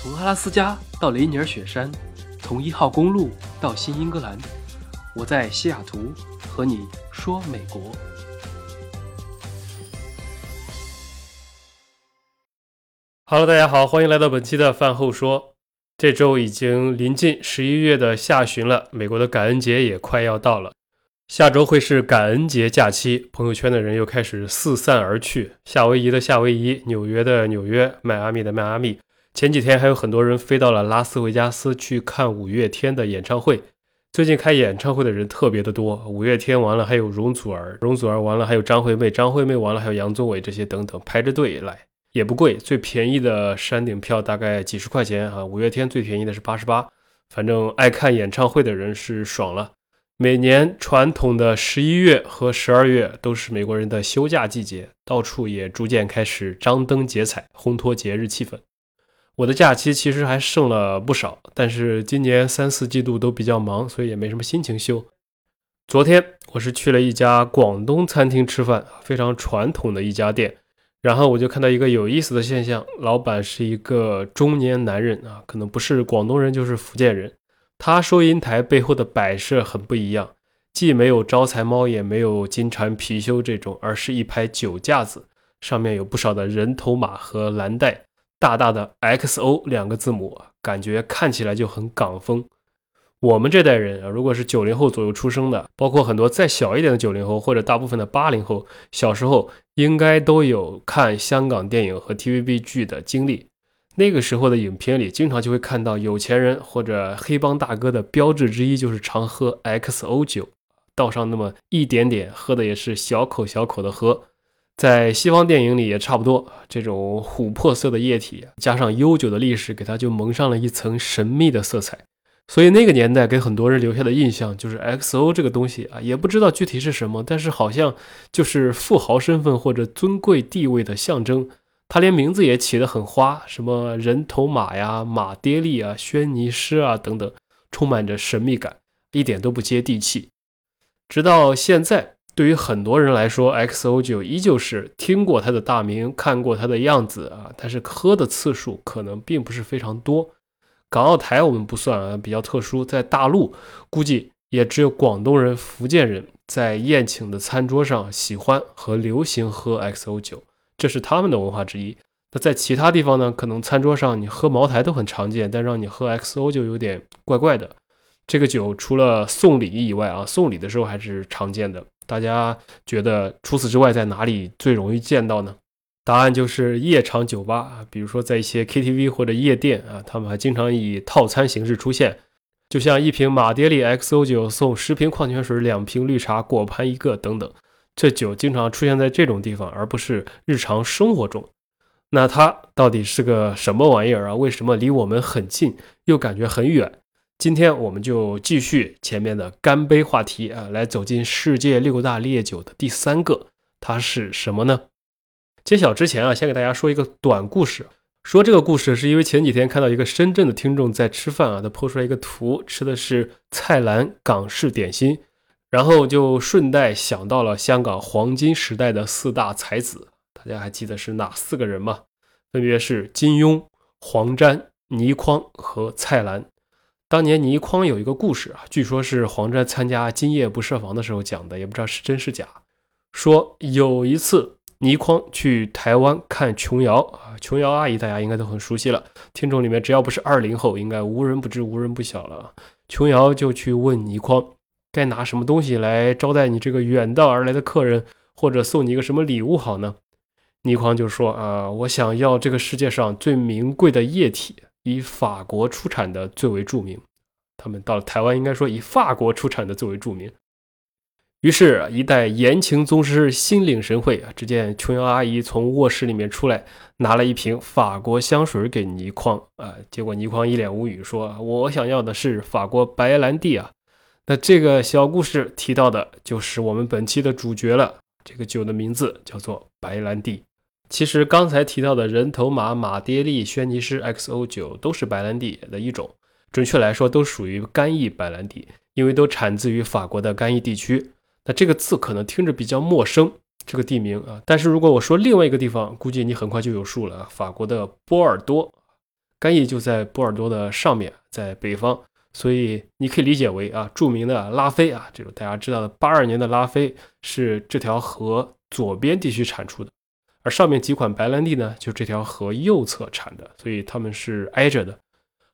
从阿拉斯加到雷尼尔雪山，从一号公路到新英格兰，我在西雅图和你说美国。Hello，大家好，欢迎来到本期的饭后说。这周已经临近十一月的下旬了，美国的感恩节也快要到了。下周会是感恩节假期，朋友圈的人又开始四散而去。夏威夷的夏威夷，纽约的纽约，迈阿密的迈阿密。前几天还有很多人飞到了拉斯维加斯去看五月天的演唱会。最近开演唱会的人特别的多，五月天完了还有容祖儿，容祖儿完了还有张惠妹，张惠妹完了还有杨宗纬这些等等排着队来，也不贵，最便宜的山顶票大概几十块钱啊。五月天最便宜的是八十八，反正爱看演唱会的人是爽了。每年传统的十一月和十二月都是美国人的休假季节，到处也逐渐开始张灯结彩，烘托节日气氛。我的假期其实还剩了不少，但是今年三四季度都比较忙，所以也没什么心情休。昨天我是去了一家广东餐厅吃饭，非常传统的一家店，然后我就看到一个有意思的现象，老板是一个中年男人啊，可能不是广东人就是福建人。他收银台背后的摆设很不一样，既没有招财猫，也没有金蝉貔貅这种，而是一排酒架子，上面有不少的人头马和蓝带，大大的 XO 两个字母，感觉看起来就很港风。我们这代人啊，如果是九零后左右出生的，包括很多再小一点的九零后，或者大部分的八零后，小时候应该都有看香港电影和 TVB 剧的经历。那个时候的影片里，经常就会看到有钱人或者黑帮大哥的标志之一，就是常喝 XO 酒，倒上那么一点点，喝的也是小口小口的喝。在西方电影里也差不多，这种琥珀色的液体加上悠久的历史，给它就蒙上了一层神秘的色彩。所以那个年代给很多人留下的印象就是 XO 这个东西啊，也不知道具体是什么，但是好像就是富豪身份或者尊贵地位的象征。他连名字也起得很花，什么人头马呀、马爹利啊、轩尼诗啊等等，充满着神秘感，一点都不接地气。直到现在，对于很多人来说，XO 酒依旧是听过它的大名，看过它的样子啊，但是喝的次数可能并不是非常多。港澳台我们不算啊，比较特殊，在大陆估计也只有广东人、福建人在宴请的餐桌上喜欢和流行喝 XO 酒。这是他们的文化之一。那在其他地方呢？可能餐桌上你喝茅台都很常见，但让你喝 XO 就有点怪怪的。这个酒除了送礼以外啊，送礼的时候还是常见的。大家觉得除此之外在哪里最容易见到呢？答案就是夜场酒吧啊，比如说在一些 KTV 或者夜店啊，他们还经常以套餐形式出现，就像一瓶马爹利 XO 酒送十瓶矿泉水、两瓶绿茶、果盘一个等等。这酒经常出现在这种地方，而不是日常生活中。那它到底是个什么玩意儿啊？为什么离我们很近，又感觉很远？今天我们就继续前面的干杯话题啊，来走进世界六大烈酒的第三个，它是什么呢？揭晓之前啊，先给大家说一个短故事。说这个故事是因为前几天看到一个深圳的听众在吃饭啊，他 po 出来一个图，吃的是菜篮港式点心。然后就顺带想到了香港黄金时代的四大才子，大家还记得是哪四个人吗？分别是金庸、黄沾、倪匡和蔡澜。当年倪匡有一个故事啊，据说是黄沾参加《今夜不设防》的时候讲的，也不知道是真是假。说有一次倪匡去台湾看琼瑶啊，琼瑶阿姨大家应该都很熟悉了，听众里面只要不是二零后，应该无人不知、无人不晓了。琼瑶就去问倪匡。该拿什么东西来招待你这个远道而来的客人，或者送你一个什么礼物好呢？倪匡就说：“啊，我想要这个世界上最名贵的液体，以法国出产的最为著名。他们到了台湾，应该说以法国出产的最为著名。”于是，一代言情宗师心领神会啊！只见琼瑶阿姨从卧室里面出来，拿了一瓶法国香水给倪匡啊。结果倪匡一脸无语，说：“我想要的是法国白兰地啊。”那这个小故事提到的就是我们本期的主角了。这个酒的名字叫做白兰地。其实刚才提到的人头马、马爹利、轩尼诗 XO 九都是白兰地的一种，准确来说都属于干邑白兰地，因为都产自于法国的干邑地区。那这个字可能听着比较陌生，这个地名啊。但是如果我说另外一个地方，估计你很快就有数了。法国的波尔多，干邑就在波尔多的上面，在北方，所以你可以理解为啊，著名的拉菲啊，这种大家知道的八二年的拉菲是这条河左边地区产出的，而上面几款白兰地呢，就这条河右侧产的，所以它们是挨着的。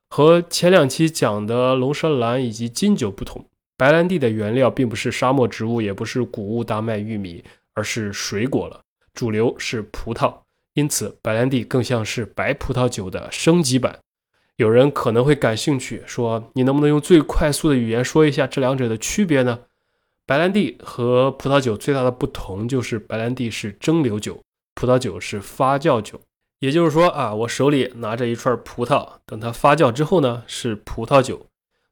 和前两期讲的龙舌兰以及金酒不同，白兰地的原料并不是沙漠植物，也不是谷物、大麦、玉米，而是水果了。主流是葡萄，因此白兰地更像是白葡萄酒的升级版。有人可能会感兴趣，说你能不能用最快速的语言说一下这两者的区别呢？白兰地和葡萄酒最大的不同就是白兰地是蒸馏酒，葡萄酒是发酵酒。也就是说啊，我手里拿着一串葡萄，等它发酵之后呢，是葡萄酒。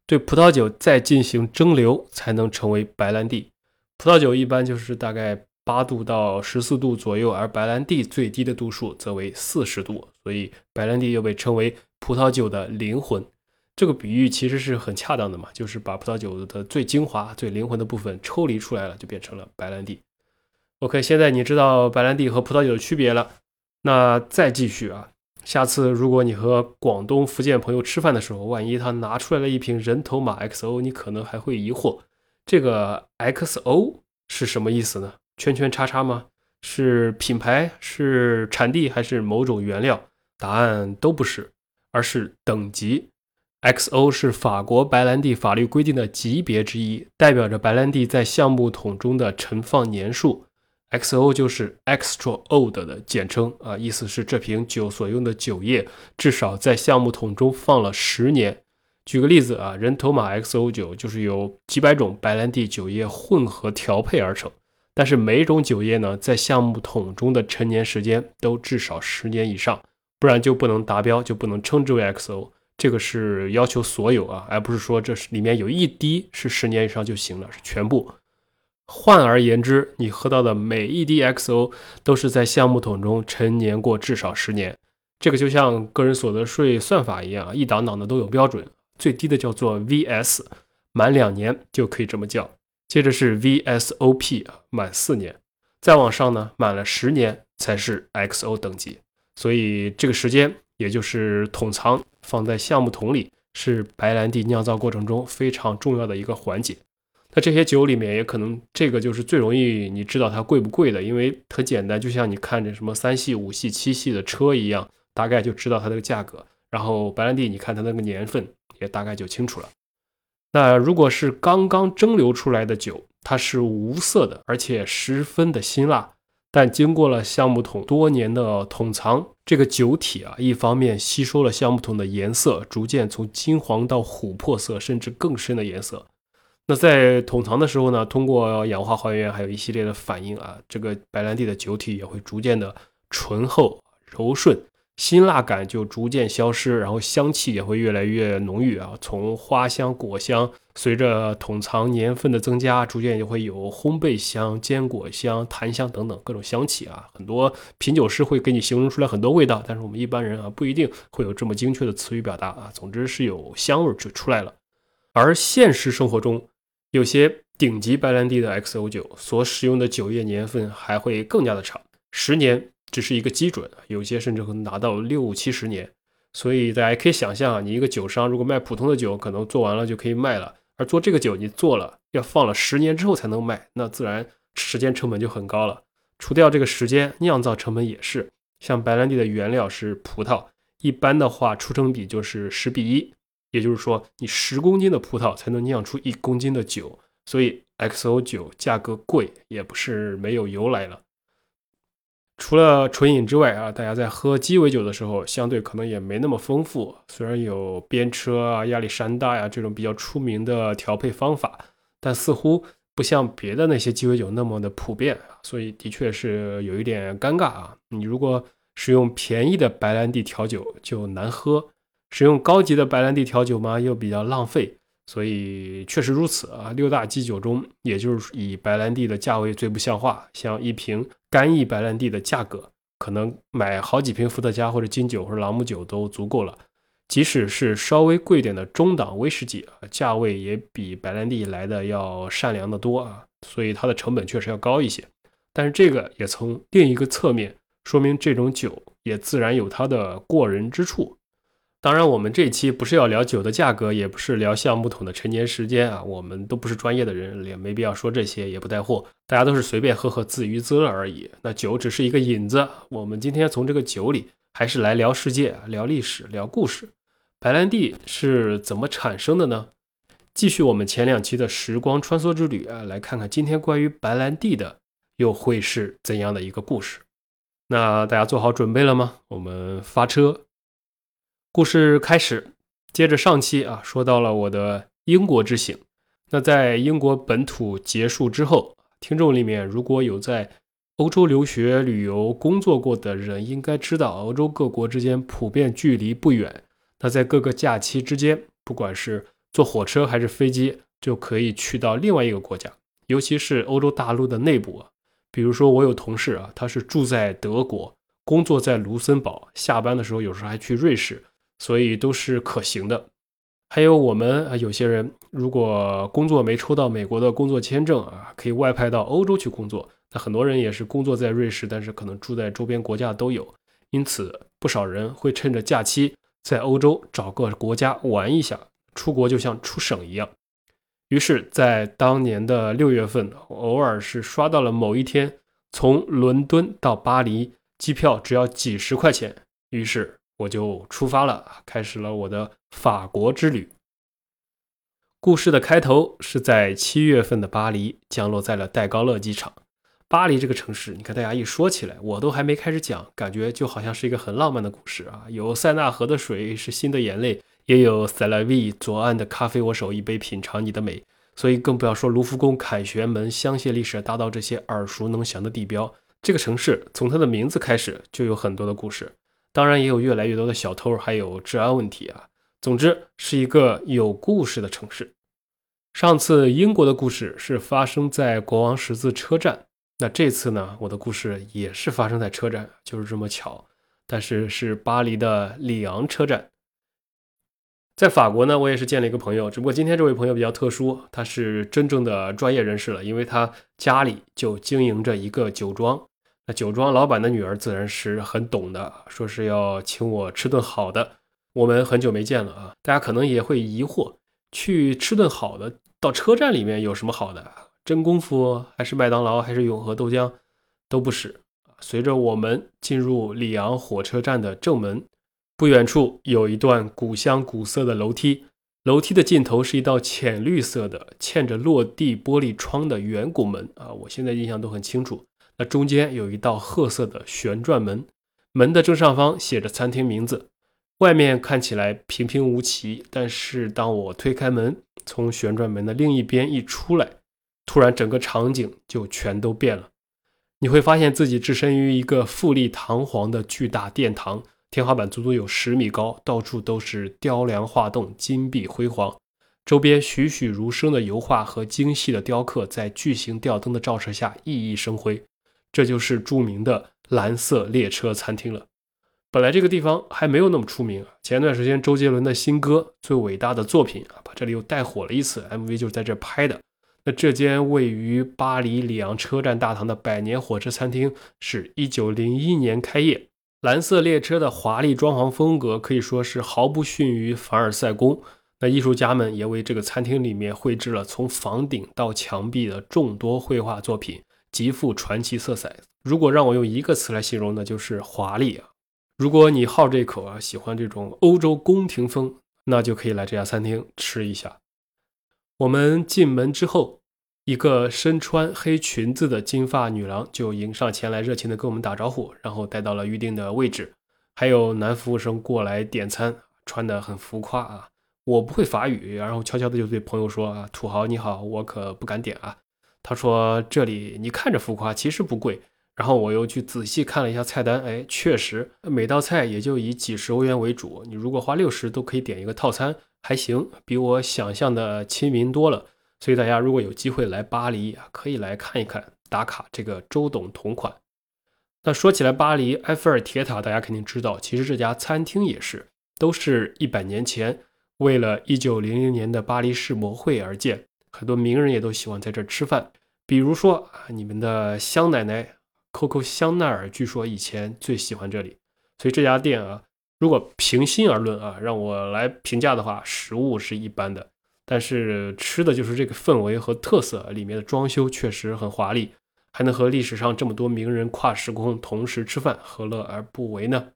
对葡萄酒再进行蒸馏，才能成为白兰地。葡萄酒一般就是大概八度到十四度左右，而白兰地最低的度数则为四十度，所以白兰地又被称为葡萄酒的灵魂。这个比喻其实是很恰当的嘛，就是把葡萄酒的最精华、最灵魂的部分抽离出来了，就变成了白兰地。OK，现在你知道白兰地和葡萄酒的区别了。那再继续啊，下次如果你和广东、福建朋友吃饭的时候，万一他拿出来了一瓶人头马 XO，你可能还会疑惑，这个 XO 是什么意思呢？圈圈叉叉吗？是品牌、是产地还是某种原料？答案都不是，而是等级。XO 是法国白兰地法律规定的级别之一，代表着白兰地在橡木桶中的陈放年数。XO 就是 Extra Old 的简称啊，意思是这瓶酒所用的酒液至少在橡木桶中放了十年。举个例子啊，人头马 XO 酒就是由几百种白兰地酒液混合调配而成，但是每种酒液呢，在橡木桶中的陈年时间都至少十年以上，不然就不能达标，就不能称之为 XO。这个是要求所有啊，而不是说这是里面有一滴是十年以上就行了，是全部。换而言之，你喝到的每一滴 XO 都是在橡木桶中陈年过至少十年。这个就像个人所得税算法一样，一档档的都有标准，最低的叫做 VS，满两年就可以这么叫。接着是 VSOP，满四年，再往上呢，满了十年才是 XO 等级。所以这个时间，也就是桶藏放在橡木桶里，是白兰地酿造过程中非常重要的一个环节。那这些酒里面也可能这个就是最容易你知道它贵不贵的，因为很简单，就像你看着什么三系、五系、七系的车一样，大概就知道它这个价格。然后白兰地，你看它那个年份也大概就清楚了。那如果是刚刚蒸馏出来的酒，它是无色的，而且十分的辛辣，但经过了橡木桶多年的桶藏，这个酒体啊，一方面吸收了橡木桶的颜色，逐渐从金黄到琥珀色，甚至更深的颜色。那在桶藏的时候呢，通过氧化还原，还有一系列的反应啊，这个白兰地的酒体也会逐渐的醇厚、柔顺，辛辣感就逐渐消失，然后香气也会越来越浓郁啊。从花香、果香，随着桶藏年份的增加，逐渐就会有烘焙香、坚果香、檀香等等各种香气啊。很多品酒师会给你形容出来很多味道，但是我们一般人啊不一定会有这么精确的词语表达啊。总之是有香味就出来了，而现实生活中。有些顶级白兰地的 XO 酒所使用的酒液年份还会更加的长，十年只是一个基准，有些甚至可能达到六七十年。所以大家可以想象啊，你一个酒商如果卖普通的酒，可能做完了就可以卖了，而做这个酒你做了要放了十年之后才能卖，那自然时间成本就很高了。除掉这个时间，酿造成本也是。像白兰地的原料是葡萄，一般的话出成比就是十比一。也就是说，你十公斤的葡萄才能酿出一公斤的酒，所以 XO 酒价格贵也不是没有由来了。除了纯饮之外啊，大家在喝鸡尾酒的时候，相对可能也没那么丰富。虽然有边车啊、亚历山大呀这种比较出名的调配方法，但似乎不像别的那些鸡尾酒那么的普遍，所以的确是有一点尴尬啊。你如果使用便宜的白兰地调酒，就难喝。使用高级的白兰地调酒吗？又比较浪费，所以确实如此啊。六大基酒中，也就是以白兰地的价位最不像话。像一瓶干邑白兰地的价格，可能买好几瓶伏特加或者金酒或者朗姆酒都足够了。即使是稍微贵点的中档威士忌，价位也比白兰地来的要善良的多啊。所以它的成本确实要高一些。但是这个也从另一个侧面说明，这种酒也自然有它的过人之处。当然，我们这期不是要聊酒的价格，也不是聊橡木桶的陈年时间啊，我们都不是专业的人，也没必要说这些，也不带货，大家都是随便喝喝自娱自乐而已。那酒只是一个引子，我们今天从这个酒里，还是来聊世界、聊历史、聊故事。白兰地是怎么产生的呢？继续我们前两期的时光穿梭之旅啊，来看看今天关于白兰地的又会是怎样的一个故事。那大家做好准备了吗？我们发车。故事开始，接着上期啊，说到了我的英国之行。那在英国本土结束之后，听众里面如果有在欧洲留学、旅游、工作过的人，应该知道欧洲各国之间普遍距离不远。那在各个假期之间，不管是坐火车还是飞机，就可以去到另外一个国家。尤其是欧洲大陆的内部啊，比如说我有同事啊，他是住在德国，工作在卢森堡，下班的时候有时候还去瑞士。所以都是可行的。还有我们啊，有些人如果工作没抽到美国的工作签证啊，可以外派到欧洲去工作。那很多人也是工作在瑞士，但是可能住在周边国家都有。因此，不少人会趁着假期在欧洲找个国家玩一下，出国就像出省一样。于是，在当年的六月份，偶尔是刷到了某一天，从伦敦到巴黎机票只要几十块钱。于是。我就出发了，开始了我的法国之旅。故事的开头是在七月份的巴黎，降落在了戴高乐机场。巴黎这个城市，你看大家一说起来，我都还没开始讲，感觉就好像是一个很浪漫的故事啊。有塞纳河的水是新的眼泪，也有塞拉维左岸的咖啡，我手一杯品尝你的美。所以更不要说卢浮宫、凯旋门、香榭丽舍大道这些耳熟能详的地标。这个城市从它的名字开始就有很多的故事。当然也有越来越多的小偷，还有治安问题啊。总之是一个有故事的城市。上次英国的故事是发生在国王十字车站，那这次呢，我的故事也是发生在车站，就是这么巧。但是是巴黎的里昂车站。在法国呢，我也是见了一个朋友，只不过今天这位朋友比较特殊，他是真正的专业人士了，因为他家里就经营着一个酒庄。那酒庄老板的女儿自然是很懂的，说是要请我吃顿好的。我们很久没见了啊，大家可能也会疑惑，去吃顿好的，到车站里面有什么好的？真功夫还是麦当劳还是永和豆浆？都不是。随着我们进入里昂火车站的正门，不远处有一段古香古色的楼梯，楼梯的尽头是一道浅绿色的、嵌着落地玻璃窗的圆拱门啊，我现在印象都很清楚。那中间有一道褐色的旋转门，门的正上方写着餐厅名字。外面看起来平平无奇，但是当我推开门，从旋转门的另一边一出来，突然整个场景就全都变了。你会发现自己置身于一个富丽堂皇的巨大殿堂，天花板足足有十米高，到处都是雕梁画栋、金碧辉煌，周边栩栩如生的油画和精细的雕刻在巨型吊灯的照射下熠熠生辉。这就是著名的蓝色列车餐厅了。本来这个地方还没有那么出名。前段时间周杰伦的新歌《最伟大的作品》啊，把这里又带火了一次，MV 就是在这拍的。那这间位于巴黎里昂车站大堂的百年火车餐厅，是一九零一年开业。蓝色列车的华丽装潢风格可以说是毫不逊于凡尔赛宫。那艺术家们也为这个餐厅里面绘制了从房顶到墙壁的众多绘画作品。极富传奇色彩。如果让我用一个词来形容，那就是华丽啊！如果你好这口啊，喜欢这种欧洲宫廷风，那就可以来这家餐厅吃一下。我们进门之后，一个身穿黑裙子的金发女郎就迎上前来，热情地跟我们打招呼，然后带到了预定的位置。还有男服务生过来点餐，穿得很浮夸啊！我不会法语，然后悄悄地就对朋友说啊：“土豪你好，我可不敢点啊。”他说：“这里你看着浮夸，其实不贵。”然后我又去仔细看了一下菜单，哎，确实每道菜也就以几十欧元为主。你如果花六十都可以点一个套餐，还行，比我想象的亲民多了。所以大家如果有机会来巴黎啊，可以来看一看，打卡这个周董同款。那说起来，巴黎埃菲尔铁塔，大家肯定知道，其实这家餐厅也是，都是一百年前为了一九零零年的巴黎世博会而建。很多名人也都喜欢在这儿吃饭，比如说啊，你们的香奶奶 Coco 香奈儿，据说以前最喜欢这里。所以这家店啊，如果平心而论啊，让我来评价的话，食物是一般的，但是吃的就是这个氛围和特色，里面的装修确实很华丽，还能和历史上这么多名人跨时空同时吃饭，何乐而不为呢？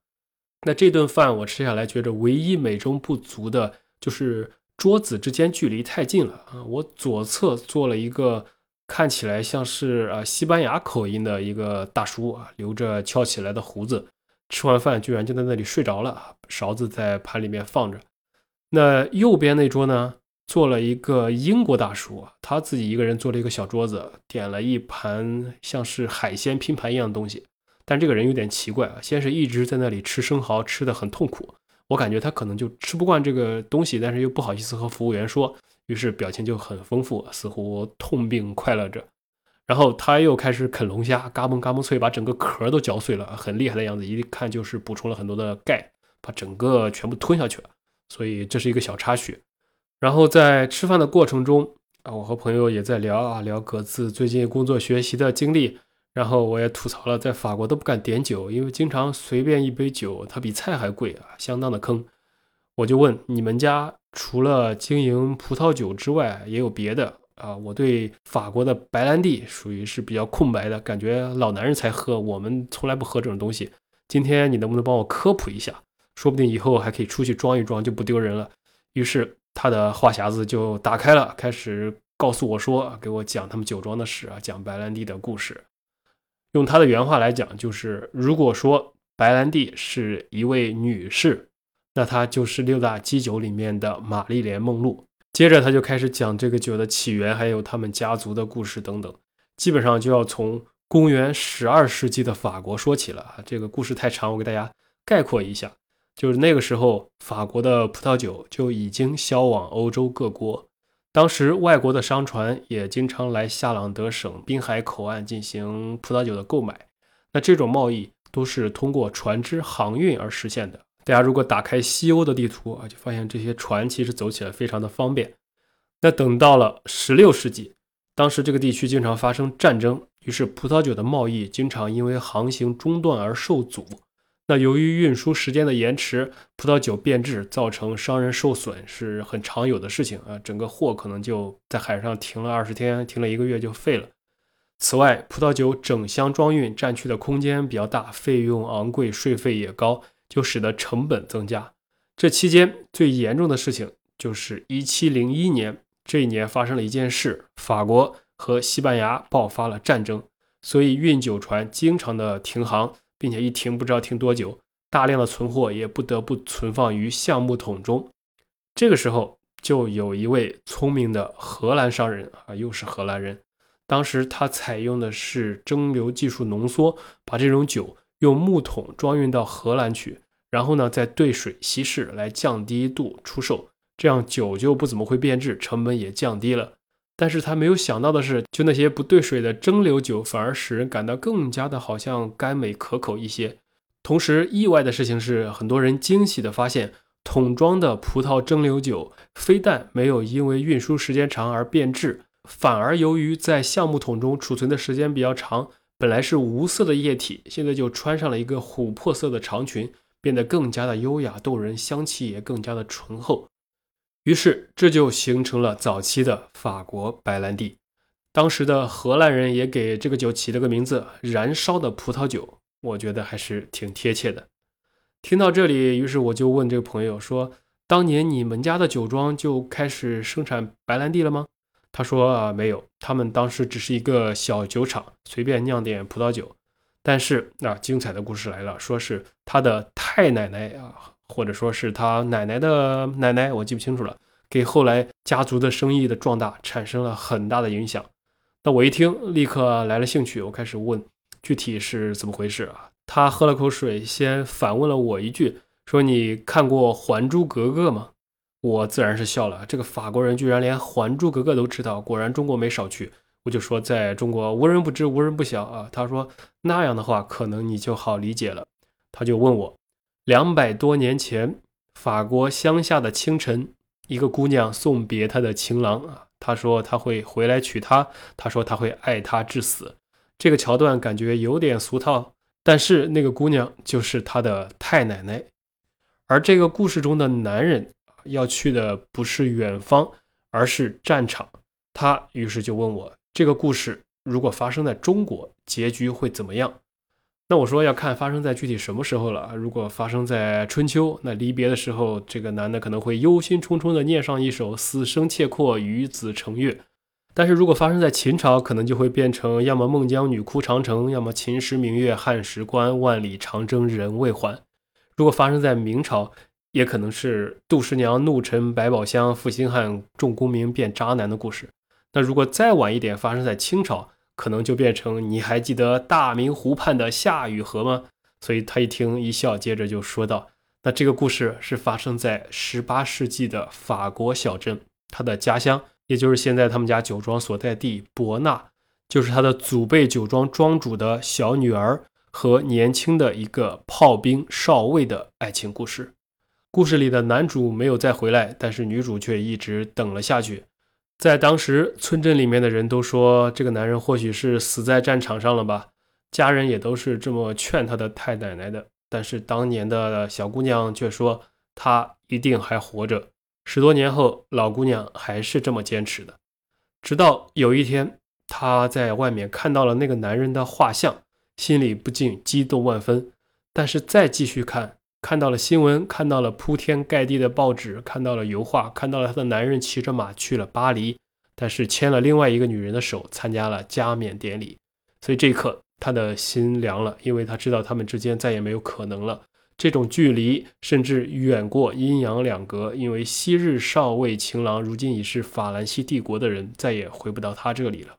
那这顿饭我吃下来，觉得唯一美中不足的就是桌子之间距离太近了啊！我左侧坐了一个看起来像是啊西班牙口音的一个大叔啊，留着翘起来的胡子。吃完饭居然就在那里睡着了，勺子在盘里面放着。那右边那桌呢，坐了一个英国大叔，他自己一个人坐了一个小桌子，点了一盘像是海鲜拼盘一样的东西。但这个人有点奇怪啊，先是一直在那里吃生蚝，吃的很痛苦。我感觉他可能就吃不惯这个东西，但是又不好意思和服务员说，于是表情就很丰富，似乎痛并快乐着。然后他又开始啃龙虾，嘎嘣嘎嘣脆，把整个壳都嚼碎了，很厉害的样子，一看就是补充了很多的钙，把整个全部吞下去了。所以这是一个小插曲。然后在吃饭的过程中啊，我和朋友也在聊啊，聊各自最近工作学习的经历。然后我也吐槽了，在法国都不敢点酒，因为经常随便一杯酒，它比菜还贵啊，相当的坑。我就问你们家除了经营葡萄酒之外，也有别的？啊，我对法国的白兰地属于是比较空白的，感觉老男人才喝，我们从来不喝这种东西。今天你能不能帮我科普一下？说不定以后还可以出去装一装，就不丢人了。于是他的话匣子就打开了，开始告诉我说，给我讲他们酒庄的事啊，讲白兰地的故事。用他的原话来讲，就是如果说白兰地是一位女士，那她就是六大基酒里面的玛丽莲梦露。接着他就开始讲这个酒的起源，还有他们家族的故事等等，基本上就要从公元十二世纪的法国说起了啊。这个故事太长，我给大家概括一下，就是那个时候法国的葡萄酒就已经销往欧洲各国，当时外国的商船也经常来夏朗德省滨海口岸进行葡萄酒的购买，那这种贸易都是通过船只航运而实现的。大家如果打开西欧的地图啊，就发现这些船其实走起来非常的方便。那等到了十六世纪，当时这个地区经常发生战争，于是葡萄酒的贸易经常因为航行中断而受阻。那由于运输时间的延迟，葡萄酒变质，造成商人受损是很常有的事情啊。整个货可能就在海上停了二十天，停了一个月就废了。此外，葡萄酒整箱装运占去的空间比较大，费用昂贵，税费也高。就使得成本增加。这期间最严重的事情就是一七零一年，这一年发生了一件事：法国和西班牙爆发了战争，所以运酒船经常的停航，并且一停不知道停多久，大量的存货也不得不存放于橡木桶中。这个时候，就有一位聪明的荷兰商人啊，又是荷兰人，当时他采用的是蒸馏技术浓缩，把这种酒。用木桶装运到荷兰去，然后呢再兑水稀释来降低度出售，这样酒就不怎么会变质，成本也降低了。但是他没有想到的是，就那些不兑水的蒸馏酒，反而使人感到更加的好像甘美可口一些。同时，意外的事情是，很多人惊喜的发现，桶装的葡萄蒸馏酒非但没有因为运输时间长而变质，反而由于在橡木桶中储存的时间比较长。本来是无色的液体，现在就穿上了一个琥珀色的长裙，变得更加的优雅动人，香气也更加的醇厚。于是这就形成了早期的法国白兰地。当时的荷兰人也给这个酒起了个名字——燃烧的葡萄酒，我觉得还是挺贴切的。听到这里，于是我就问这个朋友说：“当年你们家的酒庄就开始生产白兰地了吗？”他说啊，没有，他们当时只是一个小酒厂，随便酿点葡萄酒。但是啊，精彩的故事来了，说是他的太奶奶啊，或者说是他奶奶的奶奶，我记不清楚了，给后来家族的生意的壮大产生了很大的影响。那我一听，立刻来了兴趣，我开始问具体是怎么回事啊？他喝了口水，先反问了我一句，说：“你看过《还珠格格》吗？”我自然是笑了，这个法国人居然连《还珠格格》都知道，果然中国没少去。我就说，在中国无人不知，无人不晓啊。他说那样的话，可能你就好理解了。他就问我，两百多年前，法国乡下的清晨，一个姑娘送别她的情郎啊，她说她会回来娶她，她说她会爱他至死。这个桥段感觉有点俗套，但是那个姑娘就是她的太奶奶。而这个故事中的男人要去的不是远方，而是战场。他于是就问我，这个故事如果发生在中国，结局会怎么样？那我说要看发生在具体什么时候了。如果发生在春秋，那离别的时候，这个男的可能会忧心忡忡地念上一首“死生契阔，与子成悦”。但是如果发生在秦朝，可能就会变成要么孟姜女哭长城，要么秦时明月汉时关，万里长征人未还。如果发生在明朝，也可能是杜十娘怒沉百宝箱，负心汉众功名变渣男的故事。那如果再晚一点，发生在清朝。可能就变成你还记得大明湖畔的夏雨荷吗？所以他一听一笑，接着就说道：“那这个故事是发生在十八世纪的法国小镇，他的家乡，也就是现在他们家酒庄所在地伯纳，就是他的祖辈酒庄庄主的小女儿和年轻的一个炮兵少尉的爱情故事。故事里的男主没有再回来，但是女主却一直等了下去。”在当时，村镇里面的人都说，这个男人或许是死在战场上了吧。家人也都是这么劝他的太奶奶的。但是当年的小姑娘却说，他一定还活着。十多年后，老姑娘还是这么坚持的。直到有一天，她在外面看到了那个男人的画像，心里不禁激动万分。但是再继续看。看到了新闻，看到了铺天盖地的报纸，看到了油画，看到了她的男人骑着马去了巴黎，但是牵了另外一个女人的手参加了加冕典礼。所以这一刻他的心凉了，因为他知道他们之间再也没有可能了。这种距离甚至远过阴阳两隔，因为昔日少尉情郎，如今已是法兰西帝国的人，再也回不到他这里了。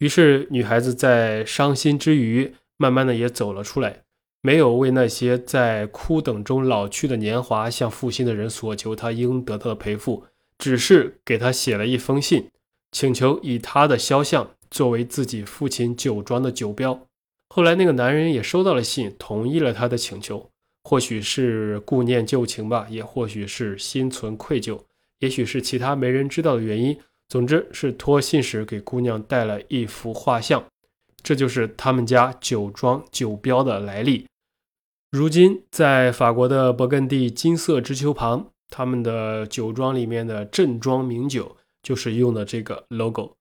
于是女孩子在伤心之余，慢慢的也走了出来。没有为那些在枯等中老去的年华向负心的人索求他应得到的赔付，只是给他写了一封信，请求以他的肖像作为自己父亲酒庄的酒标。后来那个男人也收到了信，同意了他的请求。或许是顾念旧情吧，也或许是心存愧疚，也许是其他没人知道的原因。总之是托信使给姑娘带了一幅画像，这就是他们家酒庄酒标的来历。如今，在法国的勃艮第金色之丘旁，他们的酒庄里面的正庄名酒就是用的这个 logo。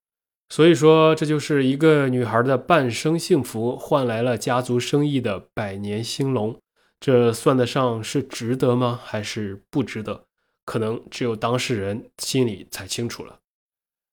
所以说，这就是一个女孩的半生幸福换来了家族生意的百年兴隆。这算得上是值得吗？还是不值得？可能只有当事人心里才清楚了。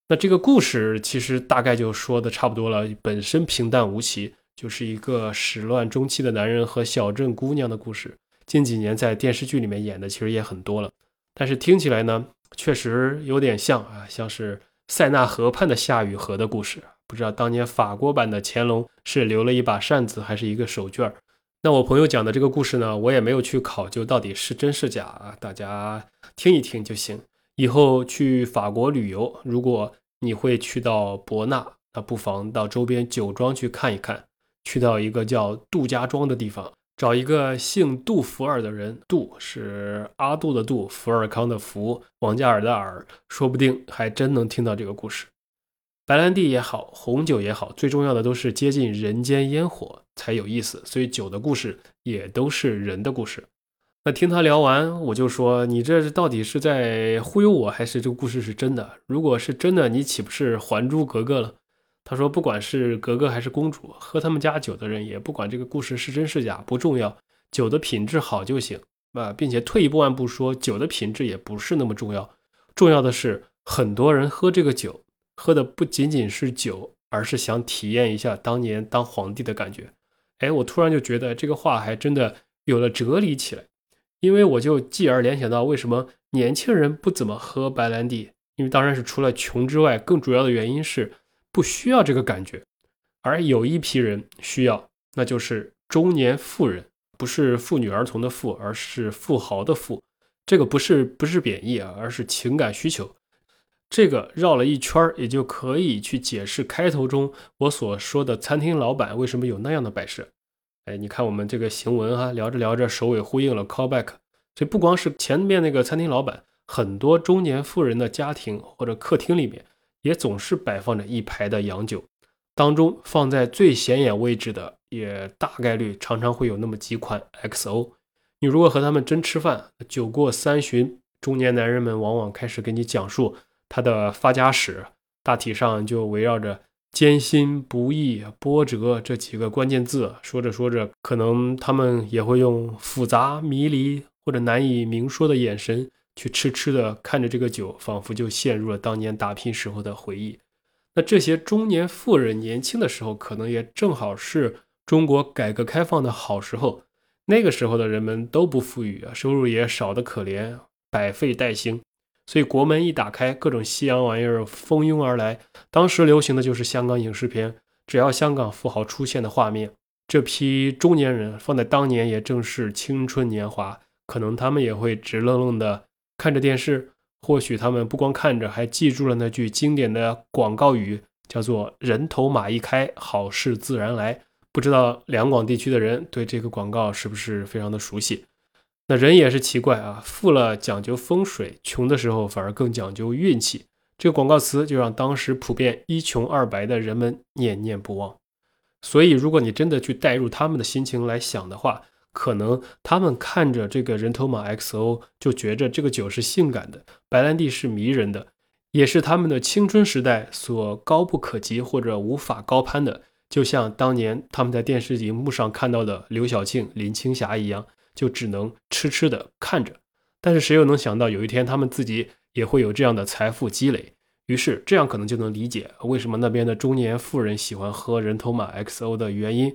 那这个故事其实大概就说的差不多了，本身平淡无奇。就是一个始乱终弃的男人和小镇姑娘的故事。近几年在电视剧里面演的其实也很多了，但是听起来呢，确实有点像啊，像是塞纳河畔的夏雨荷的故事。不知道当年法国版的乾隆是留了一把扇子还是一个手绢儿？那我朋友讲的这个故事呢，我也没有去考究到底是真是假啊，大家听一听就行。以后去法国旅游，如果你会去到伯纳，那不妨到周边酒庄去看一看。去到一个叫杜家庄的地方，找一个姓杜福尔的人，杜是阿杜的杜，福尔康的福，王嘉尔的尔，说不定还真能听到这个故事。白兰地也好，红酒也好，最重要的都是接近人间烟火才有意思，所以酒的故事也都是人的故事。那听他聊完，我就说，你这到底是在忽悠我，还是这个故事是真的？如果是真的，你岂不是《还珠格格》了？他说：“不管是格格还是公主，喝他们家酒的人也不管这个故事是真是假，不重要，酒的品质好就行啊！并且退一步万步说，酒的品质也不是那么重要，重要的是很多人喝这个酒，喝的不仅仅是酒，而是想体验一下当年当皇帝的感觉。哎，我突然就觉得这个话还真的有了哲理起来，因为我就继而联想到为什么年轻人不怎么喝白兰地，因为当然是除了穷之外，更主要的原因是。”不需要这个感觉，而有一批人需要，那就是中年妇人，不是妇女儿童的妇，而是富豪的富。这个不是不是贬义啊，而是情感需求。这个绕了一圈儿，也就可以去解释开头中我所说的餐厅老板为什么有那样的摆设。哎，你看我们这个行文哈，聊着聊着首尾呼应了 callback。所以不光是前面那个餐厅老板，很多中年妇人的家庭或者客厅里面。也总是摆放着一排的洋酒，当中放在最显眼位置的，也大概率常常会有那么几款 XO。你如果和他们真吃饭，酒过三巡，中年男人们往往开始给你讲述他的发家史，大体上就围绕着艰辛、不易、波折这几个关键字。说着说着，可能他们也会用复杂、迷离或者难以明说的眼神去痴痴地看着这个酒，仿佛就陷入了当年打拼时候的回忆。那这些中年妇人年轻的时候，可能也正好是中国改革开放的好时候。那个时候的人们都不富裕啊，收入也少得可怜，百废待兴，所以国门一打开，各种西洋玩意儿蜂拥而来。当时流行的就是香港影视片，只要香港富豪出现的画面，这批中年人放在当年也正是青春年华，可能他们也会直愣愣的看着电视，或许他们不光看着，还记住了那句经典的广告语，叫做“人头马一开，好事自然来”。不知道两广地区的人对这个广告是不是非常的熟悉？那人也是奇怪啊，富了讲究风水，穷的时候反而更讲究运气。这个广告词就让当时普遍一穷二白的人们念念不忘。所以，如果你真的去带入他们的心情来想的话，可能他们看着这个人头马 XO 就觉着这个酒是性感的，白兰地是迷人的，也是他们的青春时代所高不可及或者无法高攀的。就像当年他们在电视荧幕上看到的刘晓庆、林青霞一样，就只能痴痴的看着。但是谁又能想到有一天他们自己也会有这样的财富积累？于是这样可能就能理解为什么那边的中年妇人喜欢喝人头马 XO 的原因。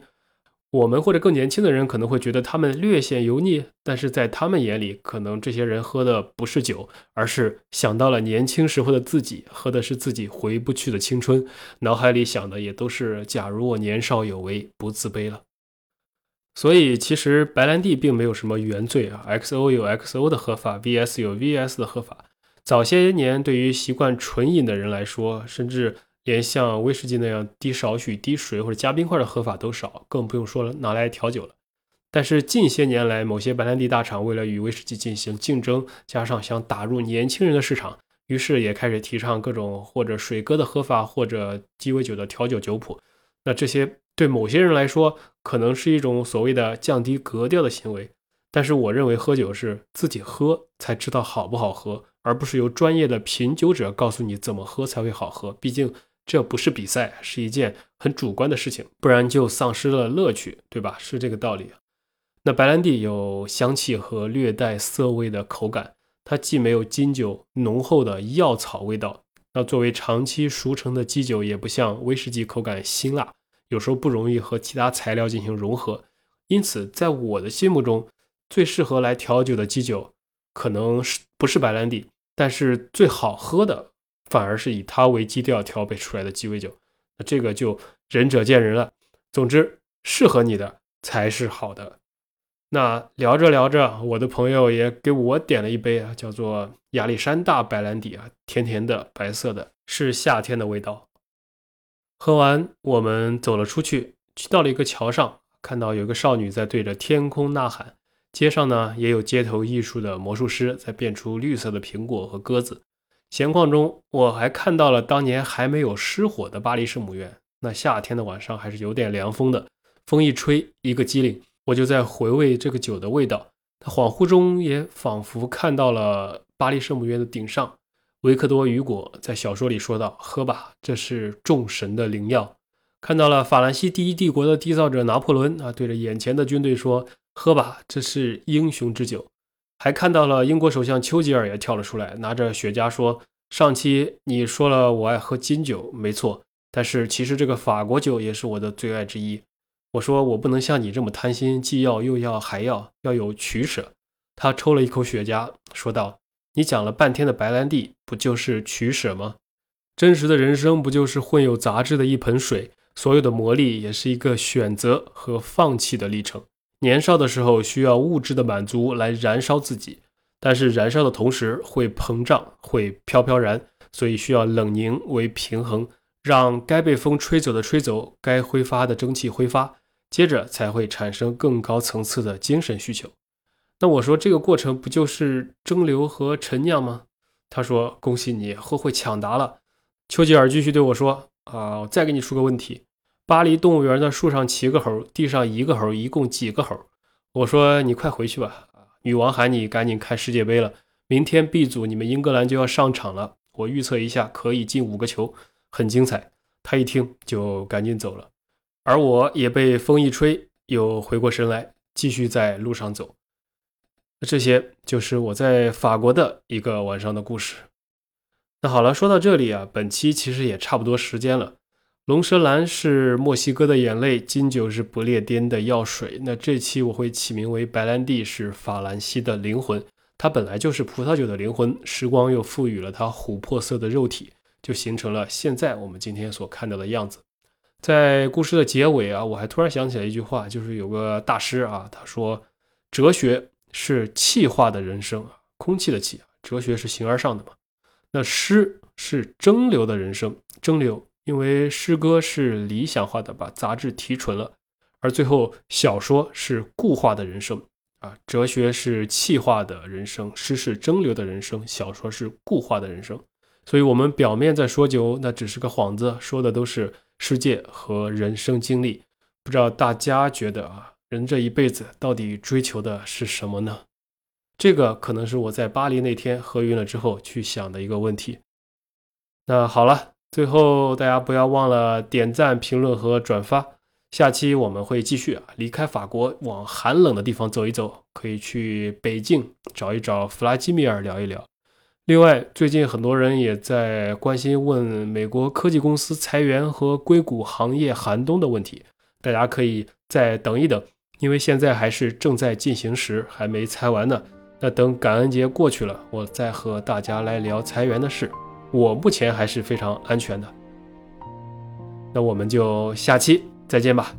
我们或者更年轻的人可能会觉得他们略显油腻，但是在他们眼里，可能这些人喝的不是酒，而是想到了年轻时候的自己，喝的是自己回不去的青春，脑海里想的也都是假如我年少有为，不自卑了。所以其实白兰地并没有什么原罪啊，XO 有 XO 的喝法，VS 有 VS 的喝法。早些年对于习惯纯饮的人来说，甚至。连像威士忌那样滴少许滴水或者加冰块的喝法都少，更不用说了拿来调酒了。但是近些年来，某些白兰地大厂为了与威士忌进行竞争，加上想打入年轻人的市场，于是也开始提倡各种或者水哥的喝法，或者鸡尾酒的调酒酒谱。那这些对某些人来说，可能是一种所谓的降低格调的行为。但是我认为喝酒是自己喝才知道好不好喝，而不是由专业的品酒者告诉你怎么喝才会好喝。毕竟。这不是比赛，是一件很主观的事情，不然就丧失了乐趣，对吧？是这个道理。那白兰地有香气和略带涩味的口感，它既没有金酒浓厚的药草味道，那作为长期熟成的基酒，也不像威士忌口感辛辣，有时候不容易和其他材料进行融合。因此，在我的心目中，最适合来调酒的基酒，可能是不是白兰地，但是最好喝的。反而是以它为基调调配出来的鸡尾酒，那这个就仁者见仁了。总之，适合你的才是好的。那聊着聊着，我的朋友也给我点了一杯啊，叫做亚历山大白兰地啊，甜甜的，白色的，是夏天的味道。喝完，我们走了出去，去到了一个桥上，看到有个少女在对着天空呐喊。街上呢，也有街头艺术的魔术师在变出绿色的苹果和鸽子。闲逛中，我还看到了当年还没有失火的巴黎圣母院。那夏天的晚上还是有点凉风的，风一吹，一个机灵，我就在回味这个酒的味道。他恍惚中也仿佛看到了巴黎圣母院的顶上，维克多·雨果在小说里说道：“喝吧，这是众神的灵药。”看到了法兰西第一帝国的缔造者拿破仑啊，对着眼前的军队说：“喝吧，这是英雄之酒。”还看到了英国首相丘吉尔也跳了出来，拿着雪茄说：“上期你说了我爱喝金酒，没错，但是其实这个法国酒也是我的最爱之一。”我说：“我不能像你这么贪心，既要又要还要，要有取舍。”他抽了一口雪茄，说道：“你讲了半天的白兰地，不就是取舍吗？真实的人生不就是混有杂质的一盆水？所有的磨砺也是一个选择和放弃的历程。”年少的时候需要物质的满足来燃烧自己，但是燃烧的同时会膨胀，会飘飘然，所以需要冷凝为平衡，让该被风吹走的吹走，该挥发的蒸汽挥发，接着才会产生更高层次的精神需求。那我说这个过程不就是蒸馏和陈酿吗？他说：“恭喜你，后会抢答了。”丘吉尔继续对我说：“啊，我再给你出个问题。”巴黎动物园的树上七个猴，地上一个猴，一共几个猴？我说你快回去吧，女王喊你赶紧看世界杯了，明天 B 组你们英格兰就要上场了，我预测一下可以进五个球，很精彩。他一听就赶紧走了，而我也被风一吹，又回过神来，继续在路上走。这些就是我在法国的一个晚上的故事。那好了，说到这里啊，本期其实也差不多时间了。龙舌兰是墨西哥的眼泪，金酒是不列颠的药水。那这期我会起名为白兰地是法兰西的灵魂，它本来就是葡萄酒的灵魂，时光又赋予了它琥珀色的肉体，就形成了现在我们今天所看到的样子。在故事的结尾啊，我还突然想起来一句话，就是有个大师啊，他说：“哲学是气化的人生，空气的气，哲学是形而上的嘛。”那诗是蒸馏的人生，蒸馏，因为诗歌是理想化的，把杂质提纯了；而最后小说是固化的人生啊，哲学是气化的人生，诗是蒸馏的人生，小说是固化的人生。所以，我们表面在说酒，那只是个幌子，说的都是世界和人生经历。不知道大家觉得啊，人这一辈子到底追求的是什么呢？这个可能是我在巴黎那天喝晕了之后去想的一个问题。那好了，最后大家不要忘了点赞、评论和转发。下期我们会继续啊，离开法国往寒冷的地方走一走，可以去北京找一找弗拉基米尔聊一聊。另外，最近很多人也在关心问美国科技公司裁员和硅谷行业寒冬的问题，大家可以再等一等，因为现在还是正在进行时，还没裁完呢。那等感恩节过去了，我再和大家来聊裁员的事。我目前还是非常安全的。那我们就下期再见吧。